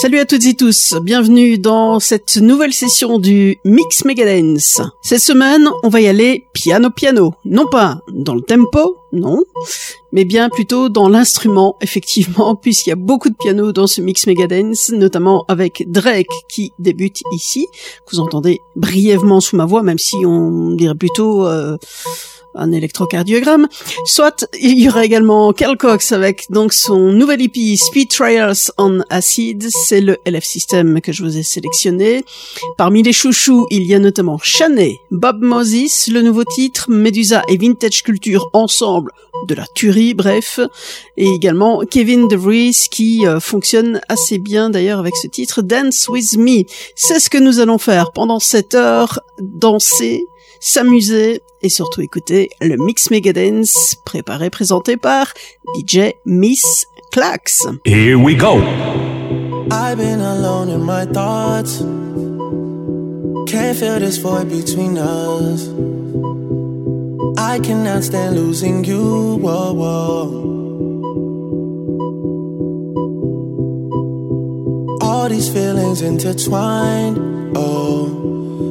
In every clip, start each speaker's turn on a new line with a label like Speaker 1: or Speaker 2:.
Speaker 1: Salut à toutes et tous, bienvenue dans cette nouvelle session du Mix Megadance. Cette semaine, on va y aller piano piano, non pas dans le tempo, non, mais bien plutôt dans l'instrument, effectivement, puisqu'il y a beaucoup de piano dans ce Mix Megadance, notamment avec Drake qui débute ici, que vous entendez brièvement sous ma voix, même si on dirait plutôt... Euh, un électrocardiogramme. Soit il y aura également Carl Cox avec donc son nouvel EP Speed Trials on Acid, c'est le LF System que je vous ai sélectionné. Parmi les chouchous, il y a notamment Chanet, Bob Moses, le nouveau titre, Medusa et Vintage Culture ensemble, de la tuerie, bref, et également Kevin DeVries qui euh, fonctionne assez bien d'ailleurs avec ce titre Dance With Me. C'est ce que nous allons faire pendant cette heure, danser, s'amuser et surtout écouter le Mix Megadance préparé présenté par DJ Miss Clax.
Speaker 2: Here we go.
Speaker 3: I've been alone in my thoughts. Can't feel this void between us. I cannot stand losing you. Whoa, whoa. All these feelings intertwined. Oh.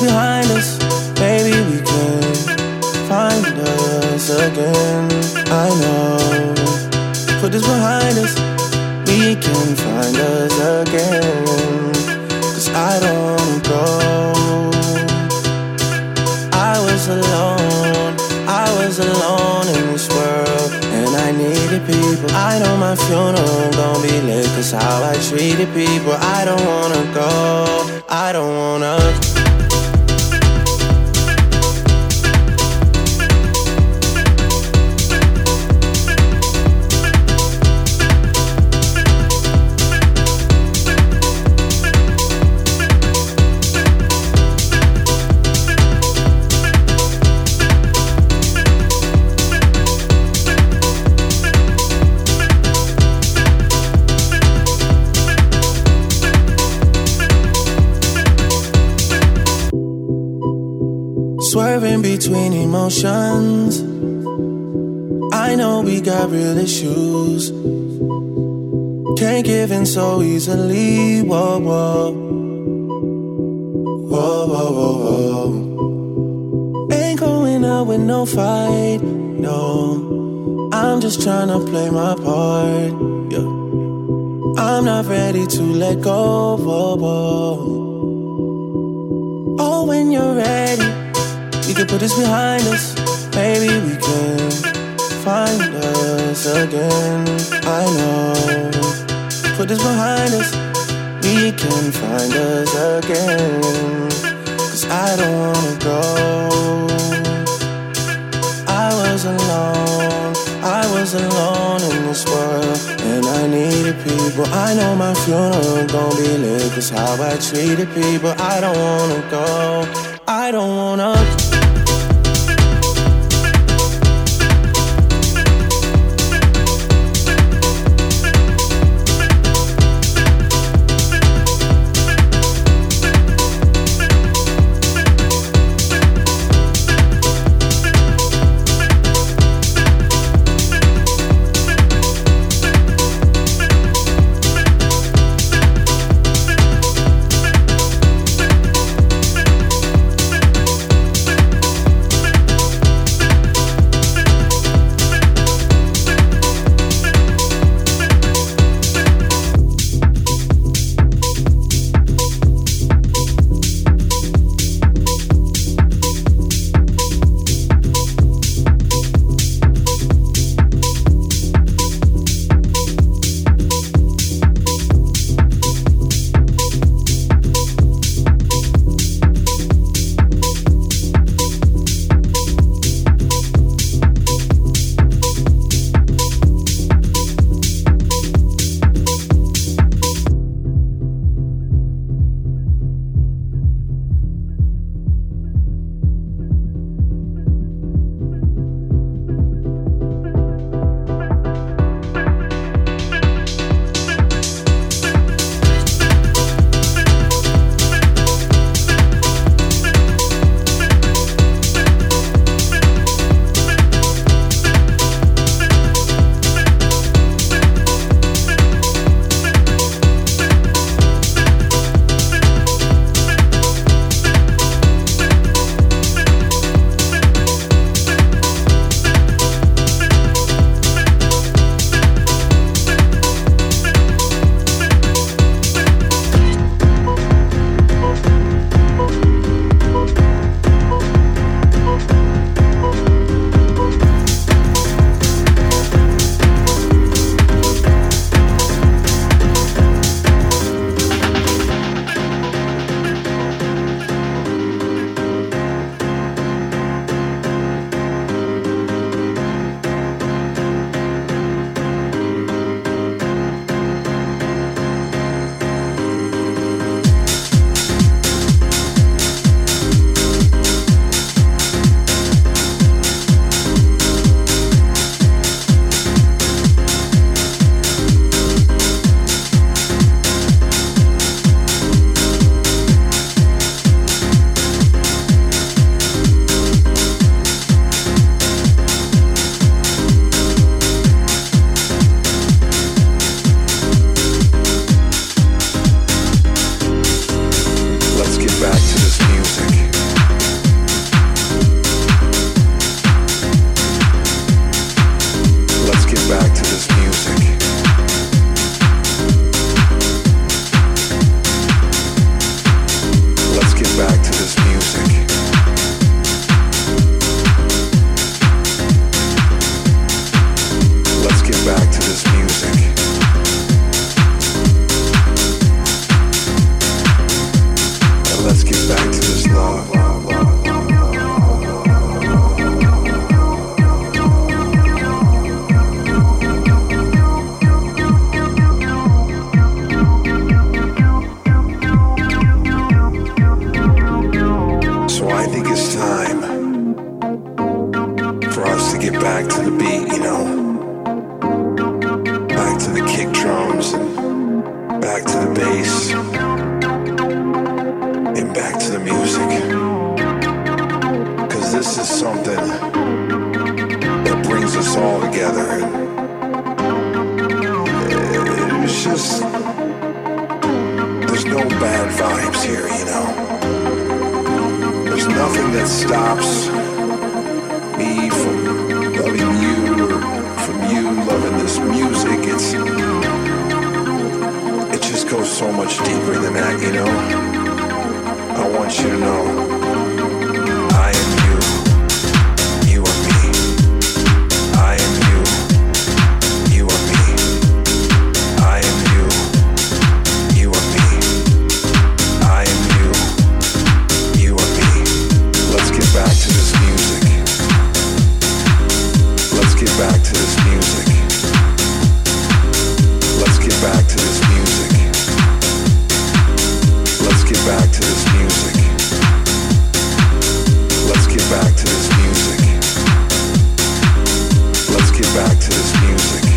Speaker 4: behind us. again. I know. Put this behind us. We can find us again. Cause I don't wanna go. I was alone. I was alone in this world. And I needed people. I know my funeral gon' be lit. Cause how I treated people. I don't wanna go. I don't wanna back to this music.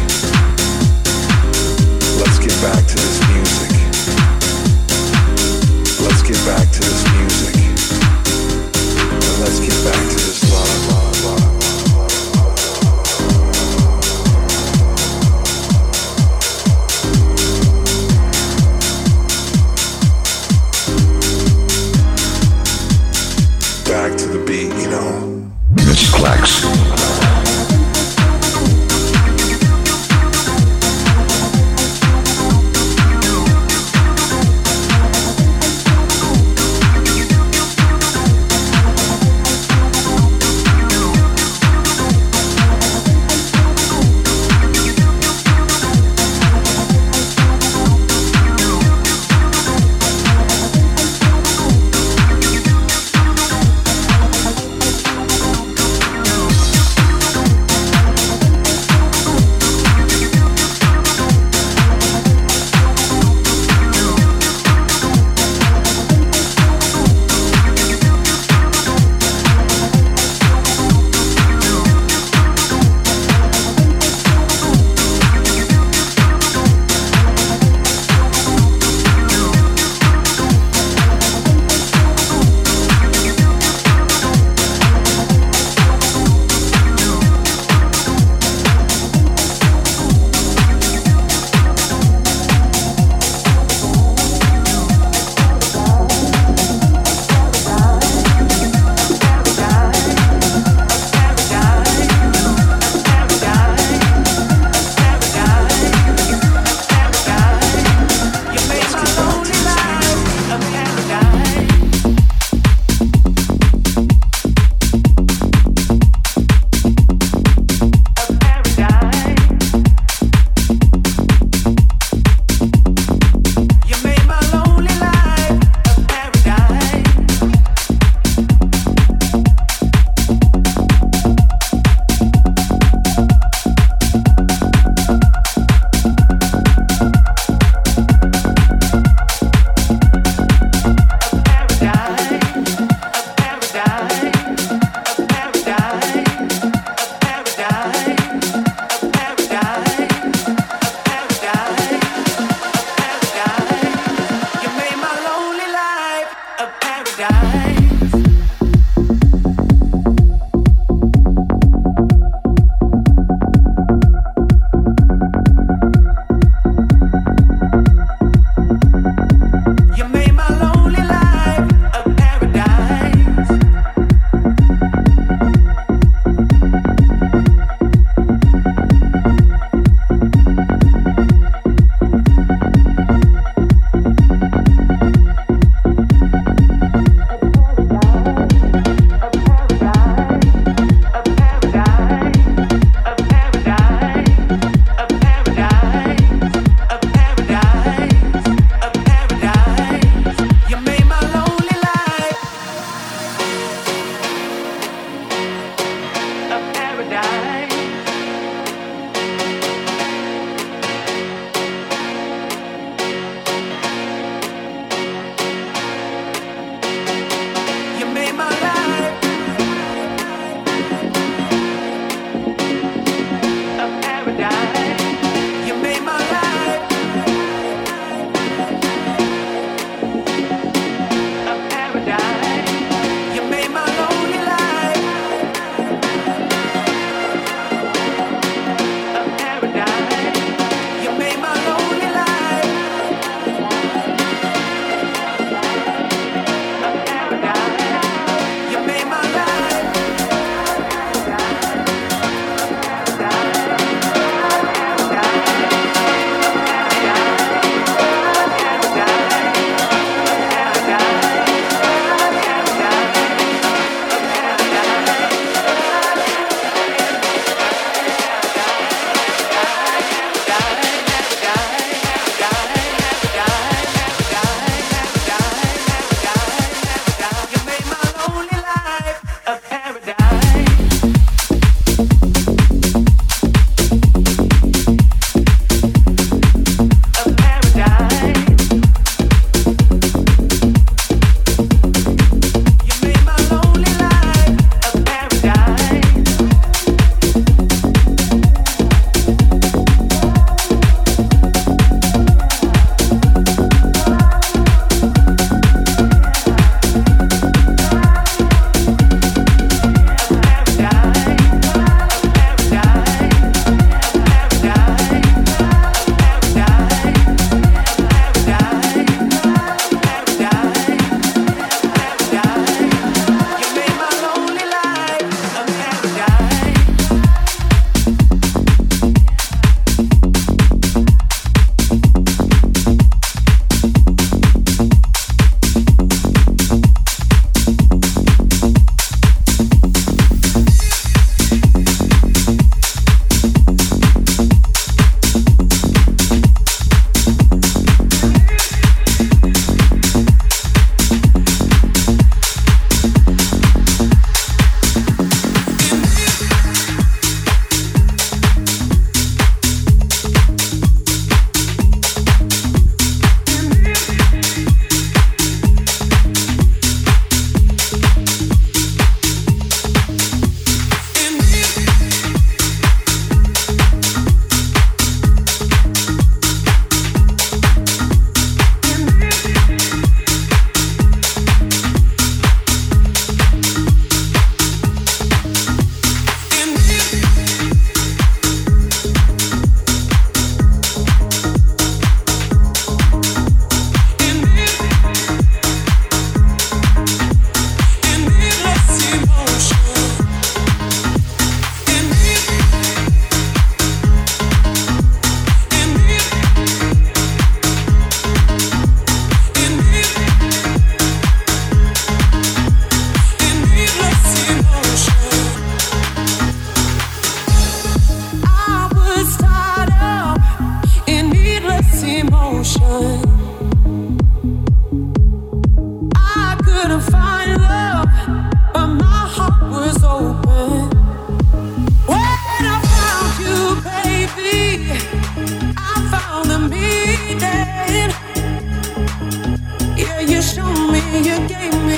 Speaker 5: Showed me, you gave me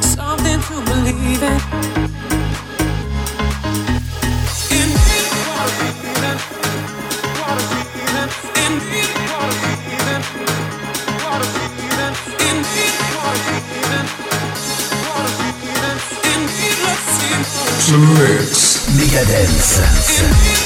Speaker 5: something to believe in. Indeed, what a feeling, what a feeling. Indeed, what a feeling, what a feeling. Indeed, what a feeling, what a feeling. Indeed, let's see motion.
Speaker 6: Mix.
Speaker 7: Megadance.
Speaker 5: Indeed,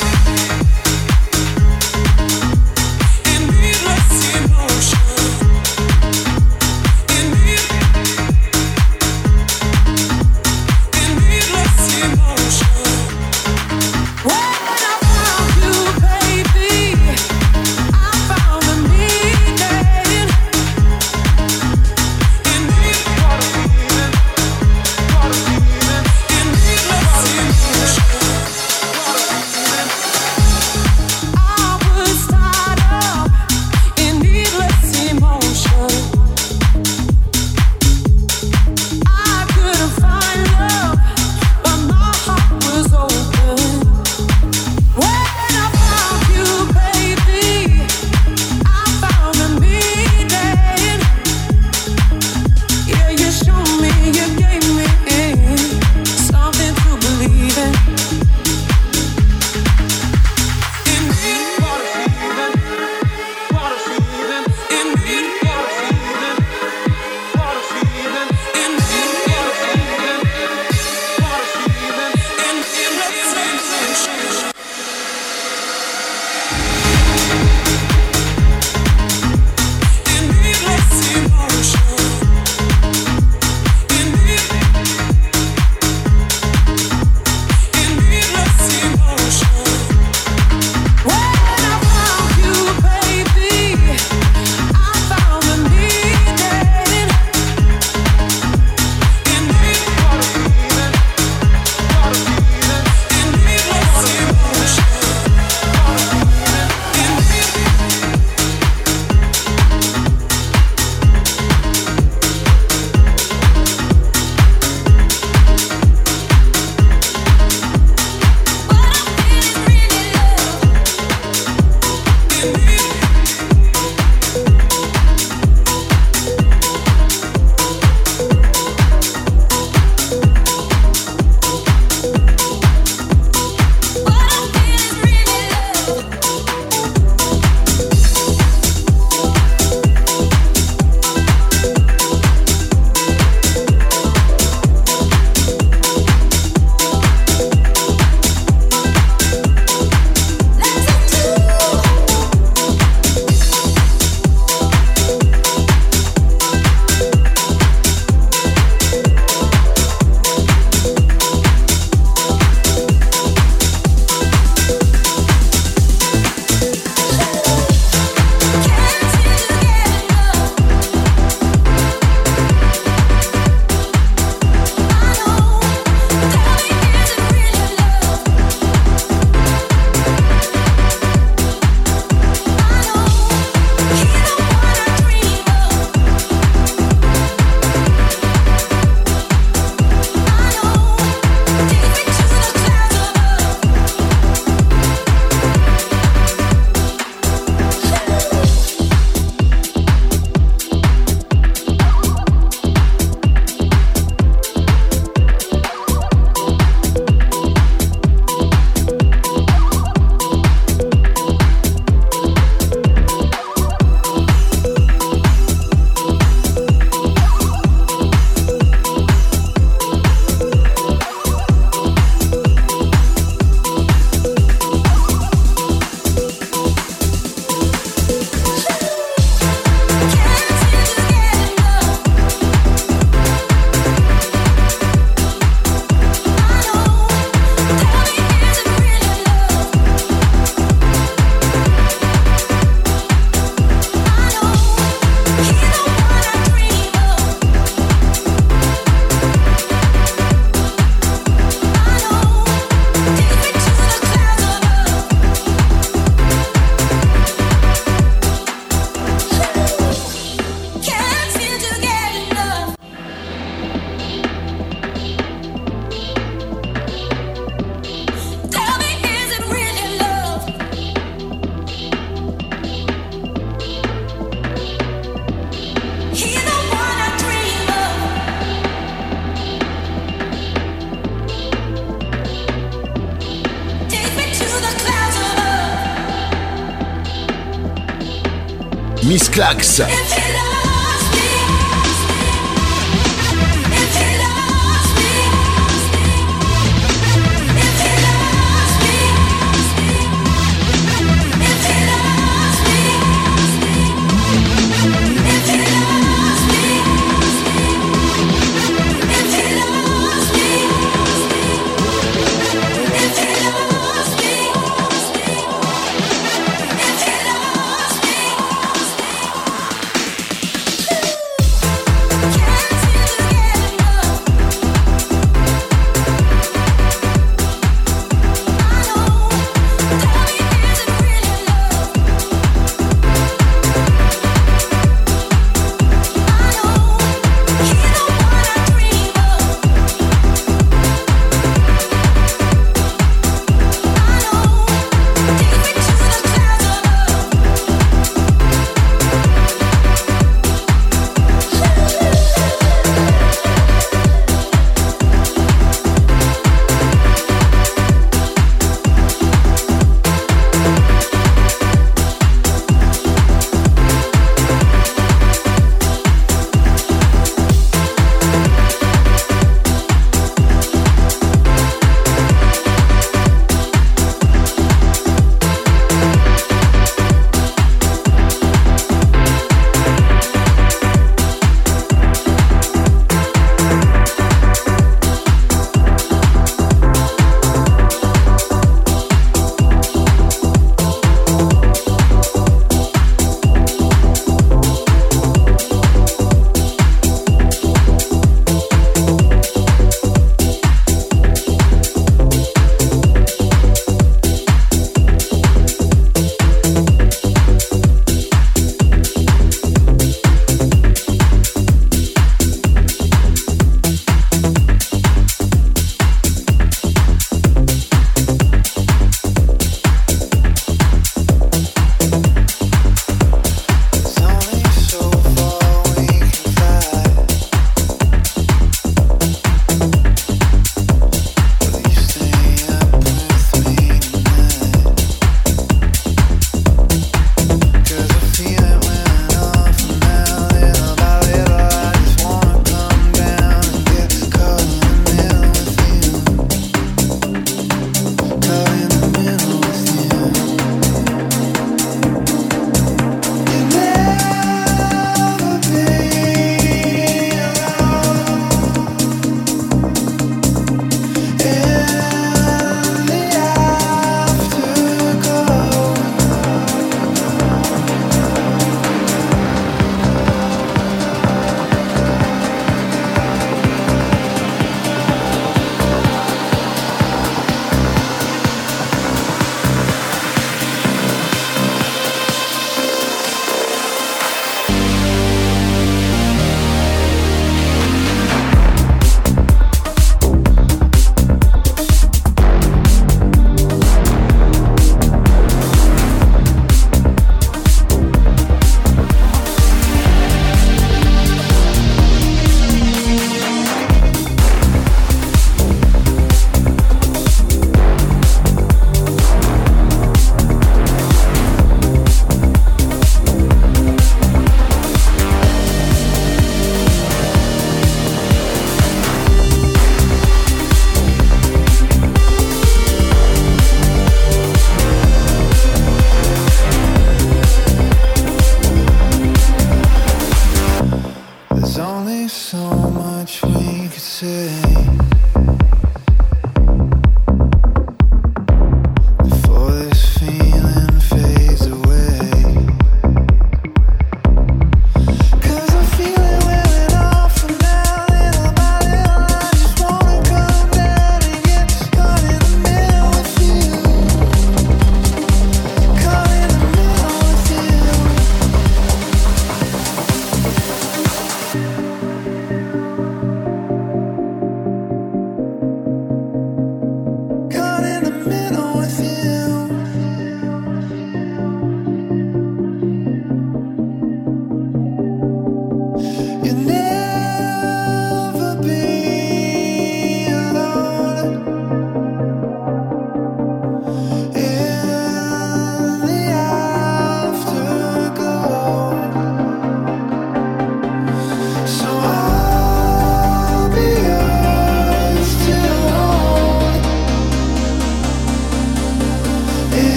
Speaker 8: Clax.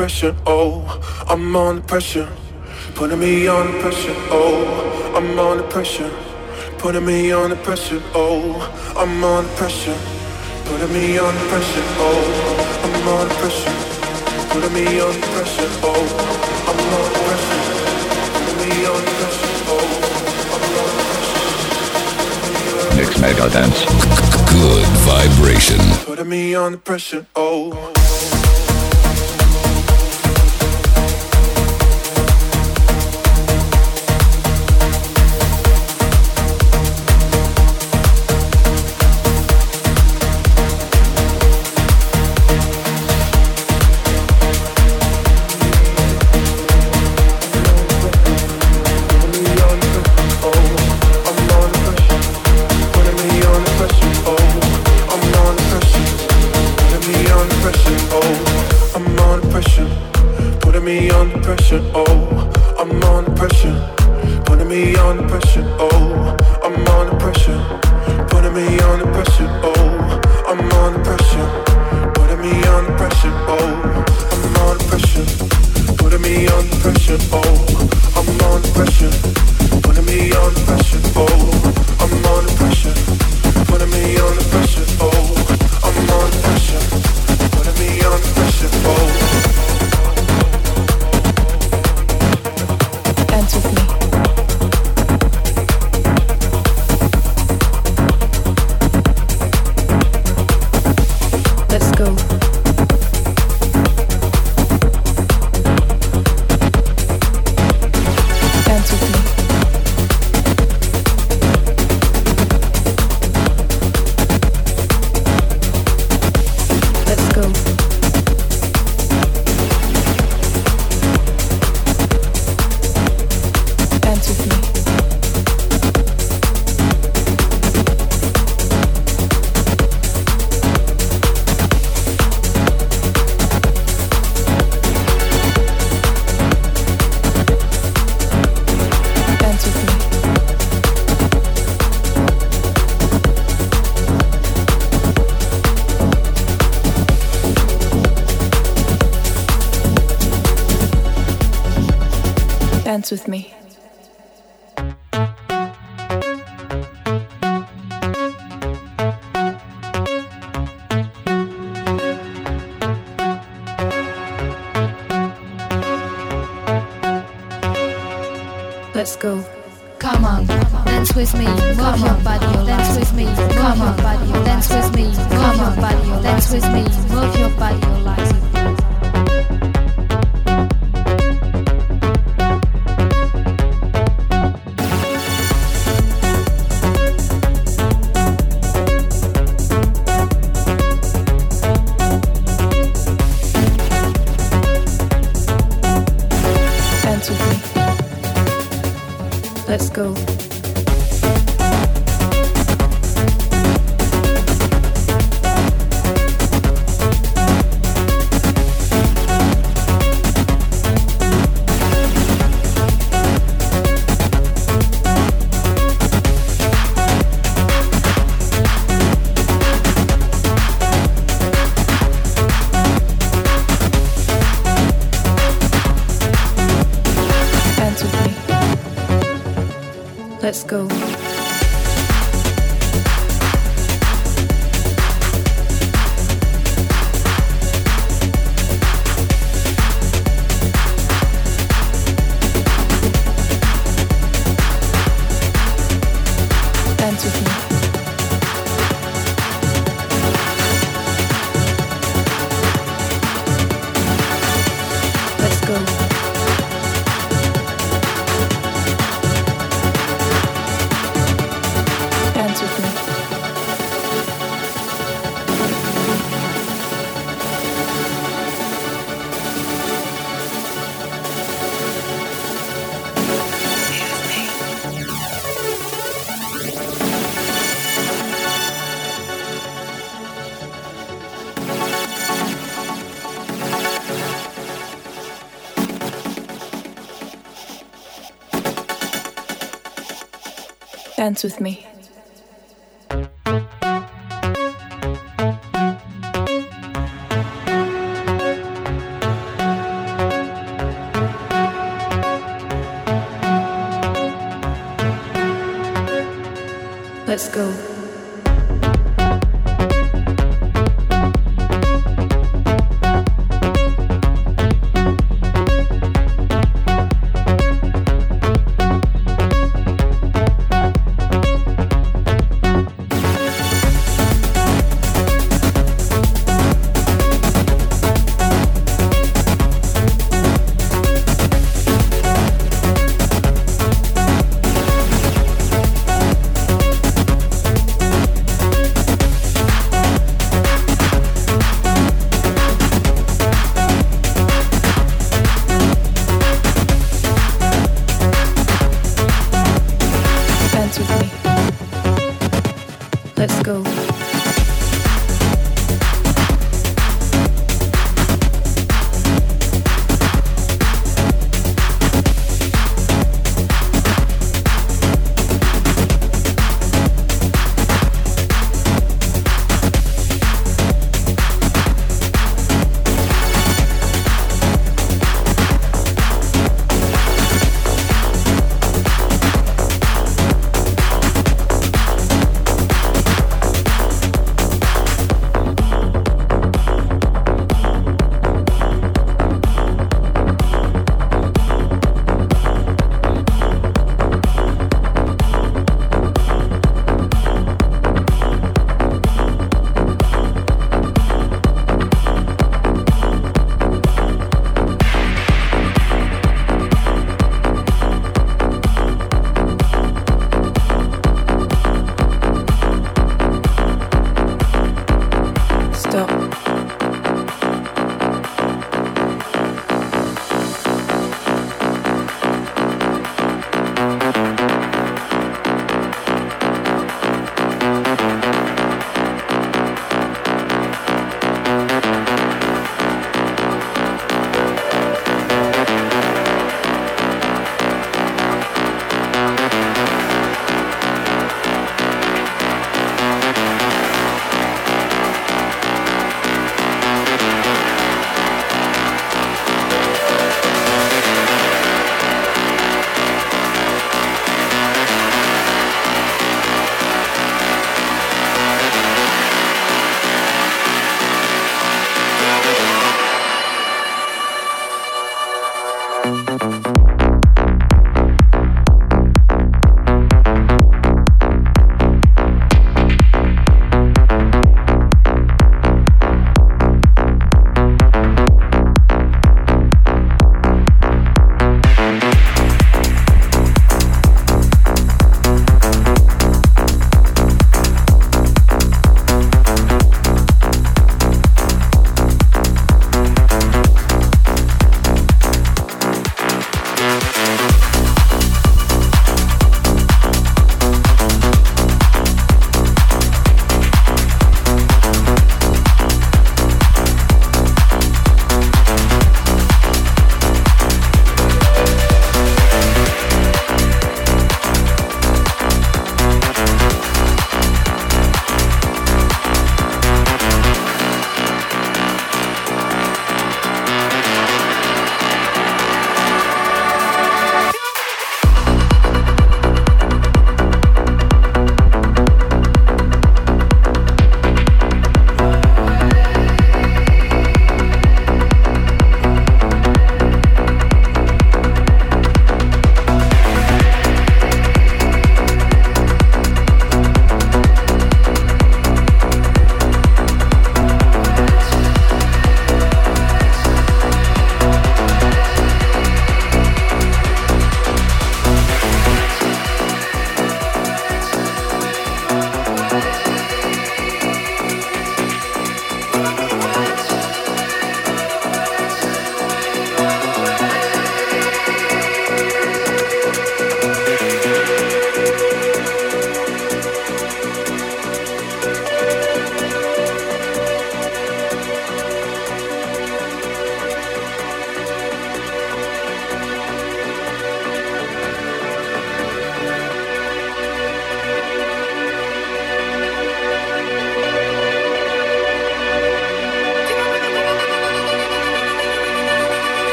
Speaker 3: Pressure. Oh, I'm under pressure, putting me under pressure. Oh, I'm
Speaker 9: under pressure, putting me under pressure. Oh, I'm under pressure, putting me under pressure. Oh, I'm under pressure, putting me under pressure. Oh, I'm under pressure, putting me under pressure. Oh, I'm under pressure.
Speaker 10: Mix Mega Dance. Good vibration.
Speaker 9: Putting me under pressure, oh.
Speaker 11: should all Let's go.
Speaker 12: Come on, dance with me, move your body, dance with me, come on, body, dance with me, come on, body, dance with me, move your body,
Speaker 11: Dance with me. Let's go.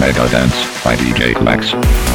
Speaker 2: Mega Dance by DJ Max.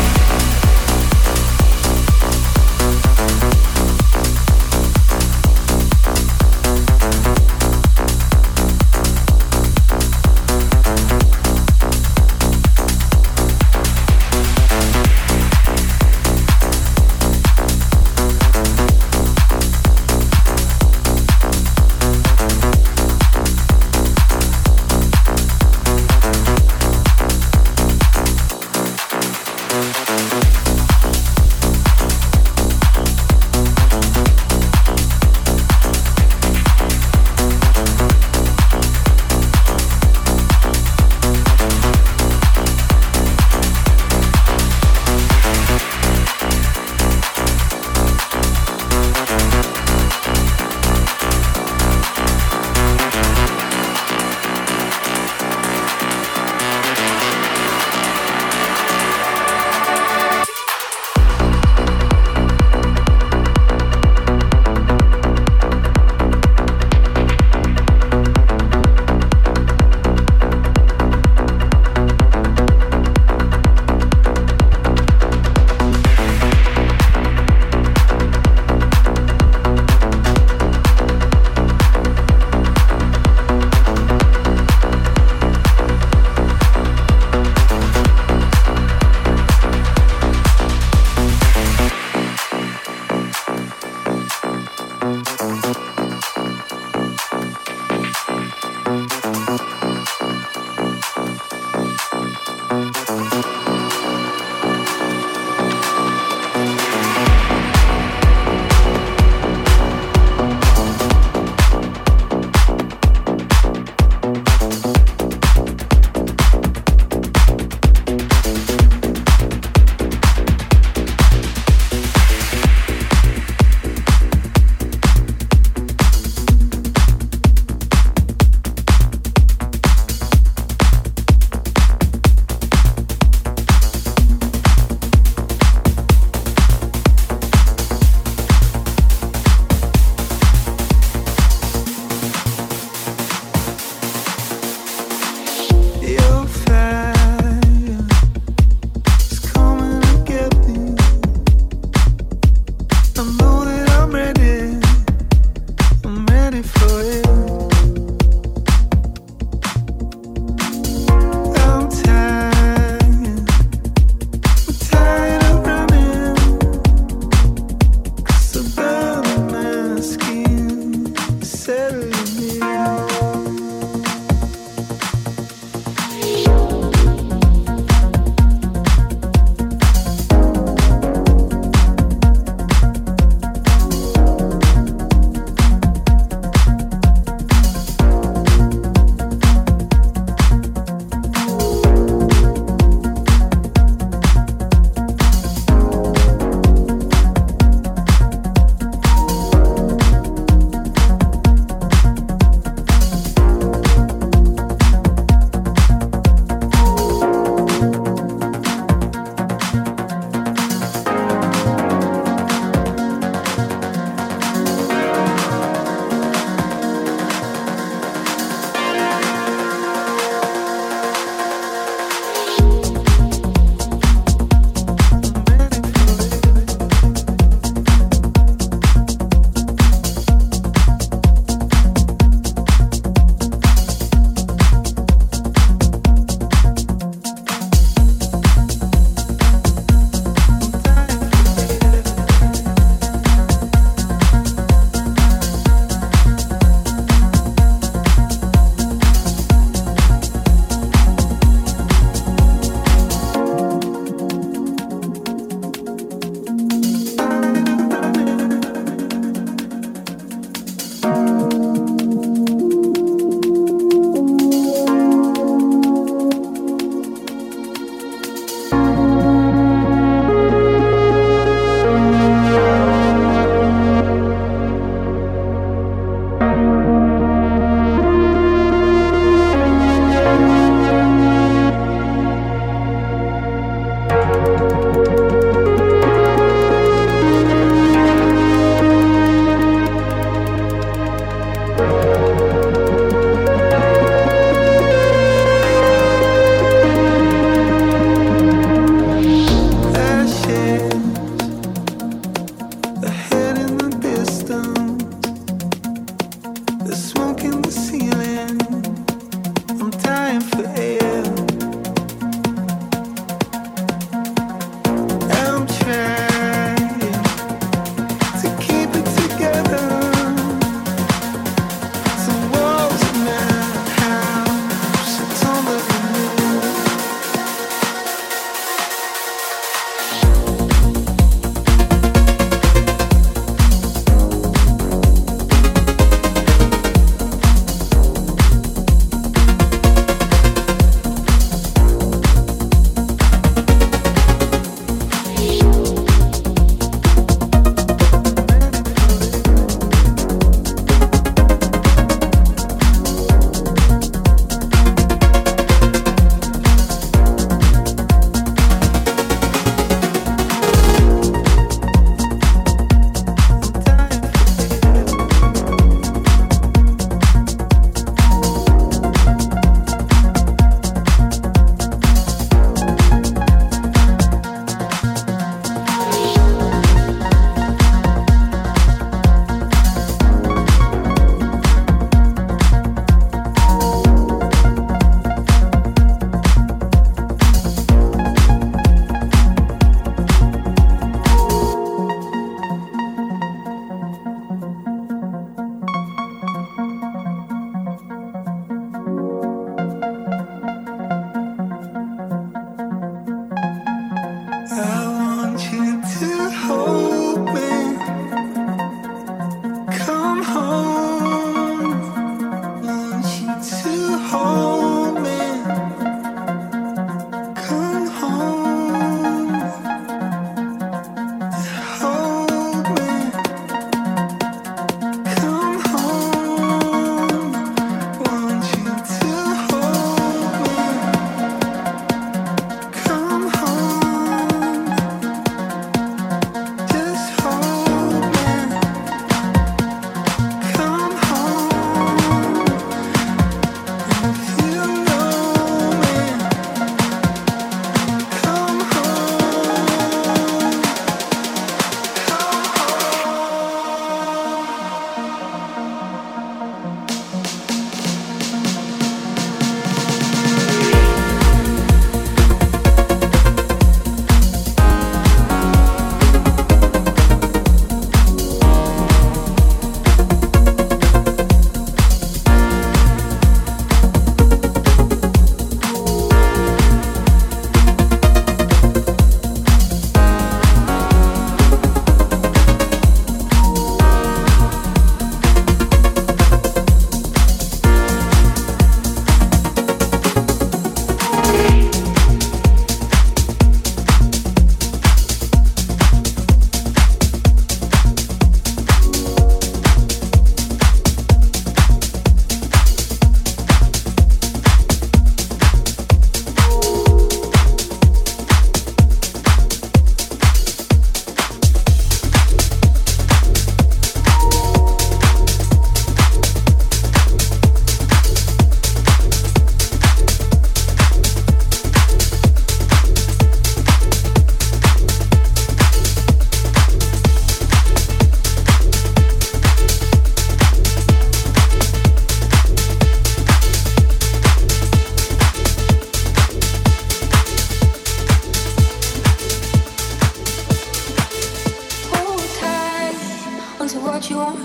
Speaker 13: what you want,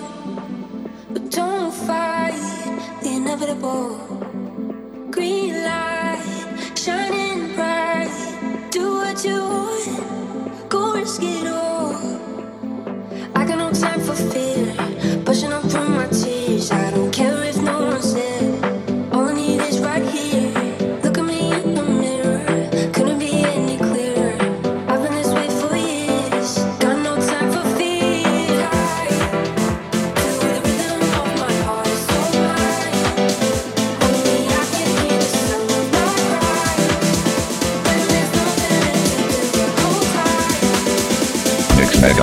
Speaker 13: but don't fight the
Speaker 2: inevitable.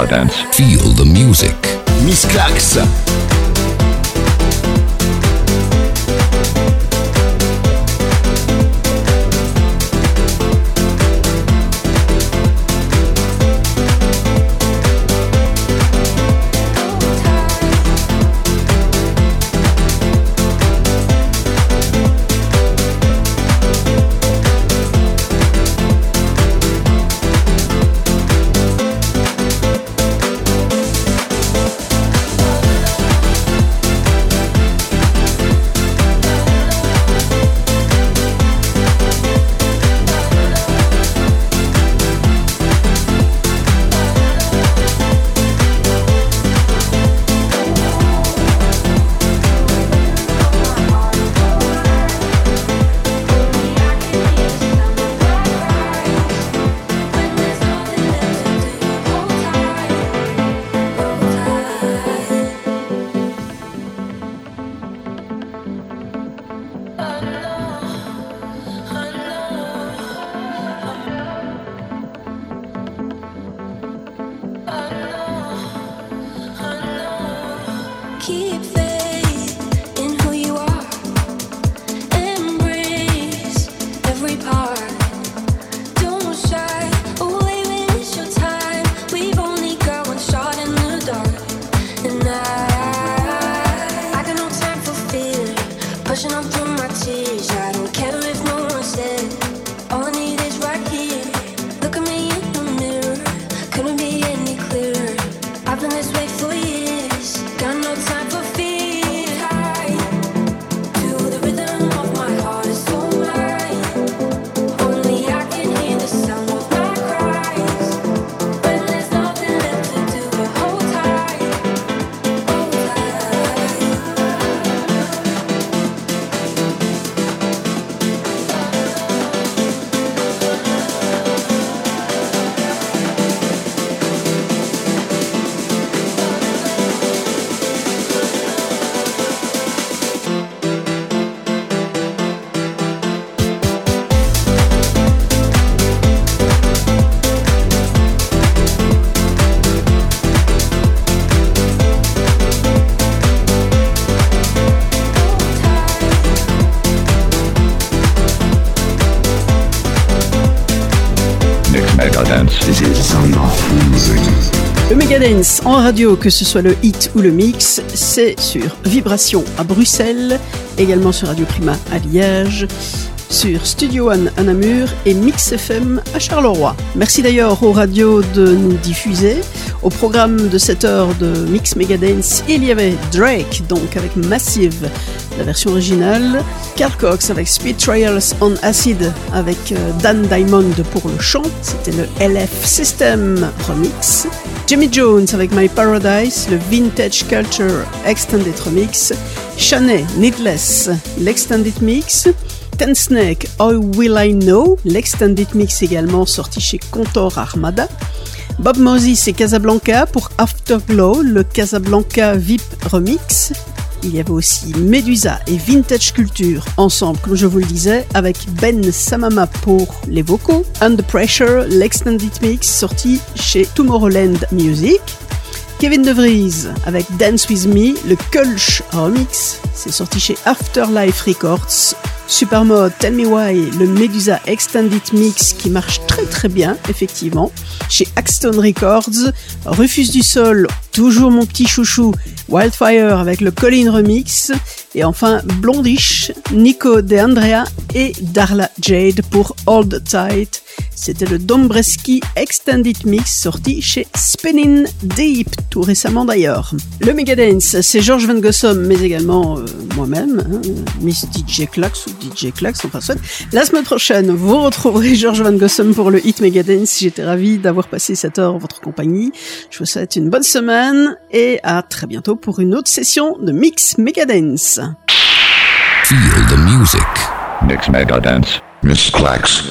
Speaker 2: Dance.
Speaker 5: Feel the music. Miss Clax.
Speaker 1: En radio, que ce soit le hit ou le mix, c'est sur Vibration à Bruxelles, également sur Radio Prima à Liège, sur Studio One à Namur et Mix FM à Charleroi. Merci d'ailleurs aux radios de nous diffuser. Au programme de cette heure de Mix Megadance, il y avait Drake, donc avec Massive, la version originale, Carl Cox avec Speed Trials on Acid avec euh, Dan Diamond pour le chant, c'était le LF System remix. Jimmy Jones avec My Paradise, le Vintage Culture Extended Remix. Shanae Needless, l'Extended Mix. Ten Snake, How Will I Know, l'Extended Mix également sorti chez Contor Armada. Bob Moses et Casablanca pour Afterglow, le Casablanca VIP Remix. Il y avait aussi Medusa et Vintage Culture ensemble, comme je vous le disais, avec Ben Samama pour les vocaux. Under Pressure, l'Extended Mix sorti chez Tomorrowland Music. Kevin De Vries avec Dance With Me, le Kulch Remix, c'est sorti chez Afterlife Records. Supermode Tell Me Why, le Medusa Extended Mix qui marche très très bien, effectivement, chez Axton Records. Rufus du Sol, toujours mon petit chouchou Wildfire avec le Colin Remix. Et enfin Blondish, Nico De Andrea et Darla Jade pour Hold Tight. C'était le Dombreski Extended Mix sorti chez Spinning Deep, tout récemment d'ailleurs. Le Megadance, c'est George Van Gossom, mais également euh, moi-même, hein, Miss DJ Clax DJ Clax, enfin soit. La semaine prochaine, vous retrouverez George Van Gossom pour le Hit Megadance. J'étais ravi d'avoir passé cette heure en votre compagnie. Je vous souhaite une bonne semaine et à très bientôt pour une autre session de Mix Megadance.
Speaker 5: Feel the music.
Speaker 2: Mix Megadance.
Speaker 5: Miss Clax.